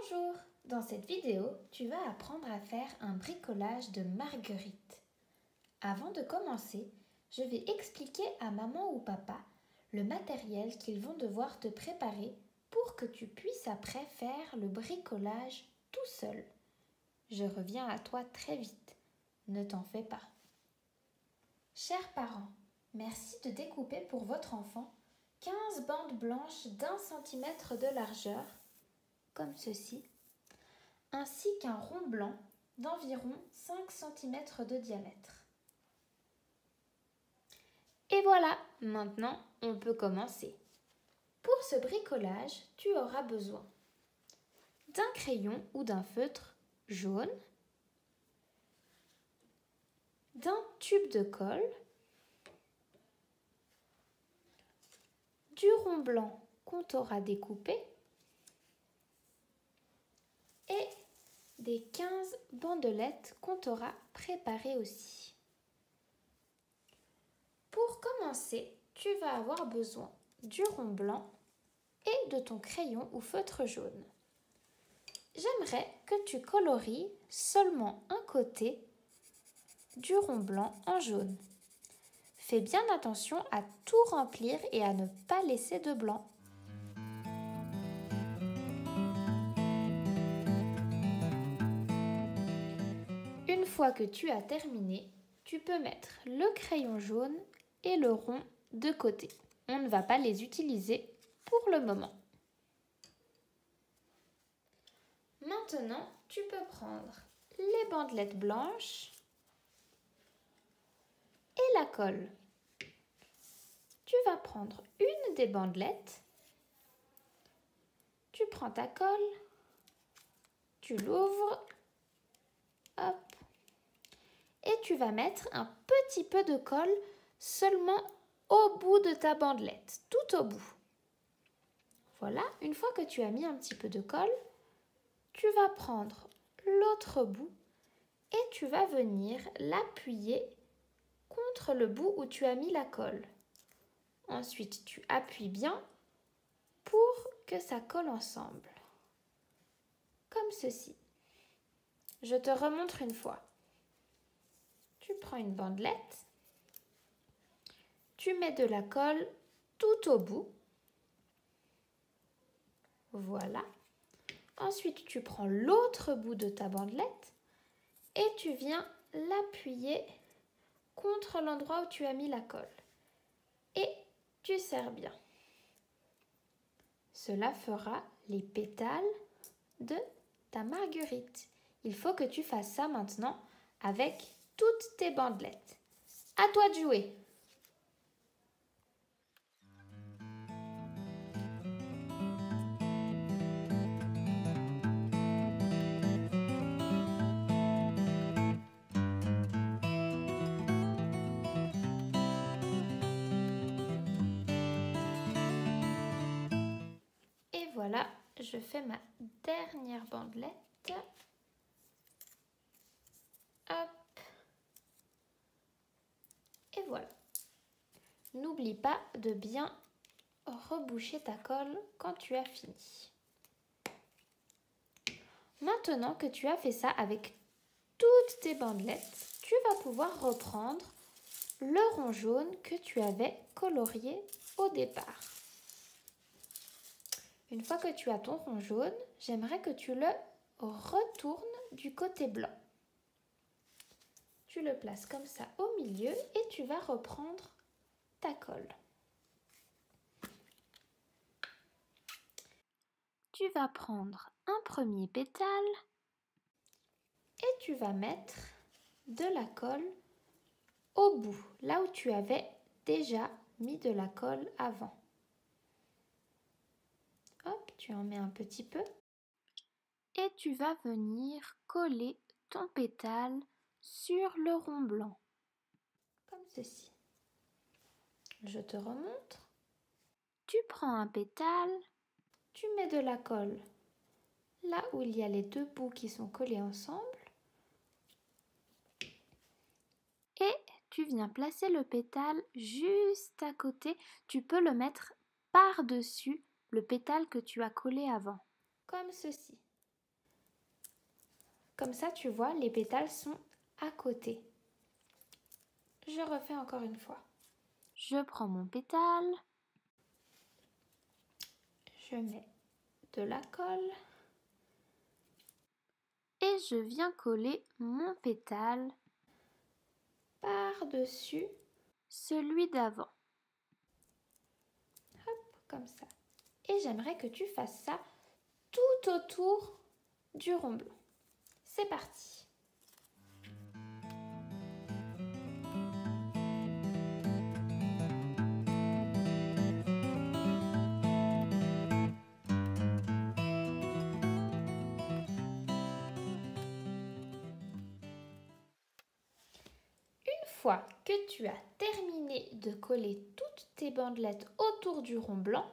Bonjour Dans cette vidéo, tu vas apprendre à faire un bricolage de marguerite. Avant de commencer, je vais expliquer à maman ou papa le matériel qu'ils vont devoir te préparer pour que tu puisses après faire le bricolage tout seul. Je reviens à toi très vite. Ne t'en fais pas. Chers parents, merci de découper pour votre enfant 15 bandes blanches d'un centimètre de largeur, comme ceci, ainsi qu'un rond blanc d'environ 5 cm de diamètre. Et voilà, maintenant on peut commencer. Pour ce bricolage, tu auras besoin d'un crayon ou d'un feutre jaune, d'un tube de colle, du rond blanc qu'on t'aura découpé et des 15 bandelettes qu'on t'aura préparées aussi. Pour commencer, tu vas avoir besoin du rond blanc et de ton crayon ou feutre jaune. J'aimerais que tu colories seulement un côté du rond blanc en jaune. Fais bien attention à tout remplir et à ne pas laisser de blanc. Que tu as terminé, tu peux mettre le crayon jaune et le rond de côté. On ne va pas les utiliser pour le moment. Maintenant, tu peux prendre les bandelettes blanches et la colle. Tu vas prendre une des bandelettes, tu prends ta colle, tu l'ouvres, hop, tu vas mettre un petit peu de colle seulement au bout de ta bandelette, tout au bout. Voilà, une fois que tu as mis un petit peu de colle, tu vas prendre l'autre bout et tu vas venir l'appuyer contre le bout où tu as mis la colle. Ensuite, tu appuies bien pour que ça colle ensemble. Comme ceci. Je te remontre une fois. Tu prends une bandelette, tu mets de la colle tout au bout. Voilà. Ensuite, tu prends l'autre bout de ta bandelette et tu viens l'appuyer contre l'endroit où tu as mis la colle. Et tu serres bien. Cela fera les pétales de ta marguerite. Il faut que tu fasses ça maintenant avec toutes tes bandelettes. À toi de jouer. voilà, je fais ma dernière bandelette. Hop. Et voilà. N'oublie pas de bien reboucher ta colle quand tu as fini. Maintenant que tu as fait ça avec toutes tes bandelettes, tu vas pouvoir reprendre le rond jaune que tu avais colorié au départ. Une fois que tu as ton rond jaune, j'aimerais que tu le retournes du côté blanc. Tu le places comme ça au milieu et tu vas reprendre ta colle. Tu vas prendre un premier pétale et tu vas mettre de la colle au bout, là où tu avais déjà mis de la colle avant. Hop, tu en mets un petit peu. Et tu vas venir coller ton pétale sur le rond blanc. Comme ceci. Je te remontre. Tu prends un pétale, tu mets de la colle là où il y a les deux bouts qui sont collés ensemble. Et tu viens placer le pétale juste à côté. Tu peux le mettre par-dessus le pétale que tu as collé avant, comme ceci. Comme ça, tu vois, les pétales sont à côté. Je refais encore une fois. Je prends mon pétale. Je mets de la colle. Et je viens coller mon pétale par-dessus celui d'avant. Hop, comme ça. Et j'aimerais que tu fasses ça tout autour du rond blanc. C'est parti. Que tu as terminé de coller toutes tes bandelettes autour du rond blanc,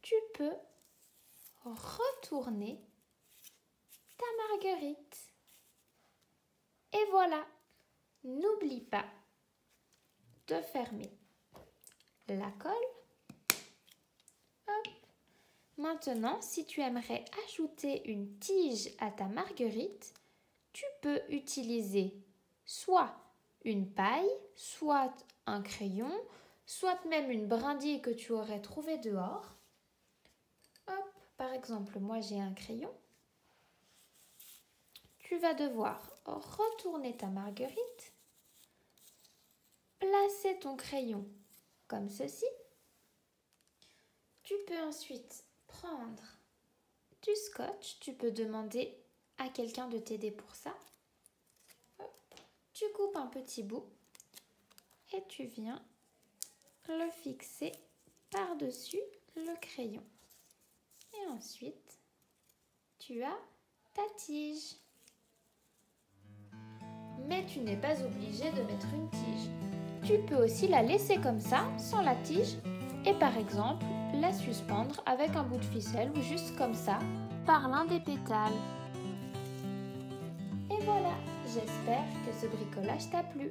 tu peux retourner ta marguerite. Et voilà, n'oublie pas de fermer la colle. Maintenant, si tu aimerais ajouter une tige à ta marguerite, tu peux utiliser soit une paille, soit un crayon, soit même une brindille que tu aurais trouvée dehors. Par exemple, moi j'ai un crayon. Tu vas devoir retourner ta marguerite, placer ton crayon comme ceci. Tu peux ensuite prendre du scotch. Tu peux demander à quelqu'un de t'aider pour ça. Tu coupes un petit bout et tu viens le fixer par-dessus le crayon. Et ensuite, tu as ta tige. Mais tu n'es pas obligé de mettre une tige. Tu peux aussi la laisser comme ça, sans la tige, et par exemple la suspendre avec un bout de ficelle ou juste comme ça, par l'un des pétales. J'espère que ce bricolage t'a plu.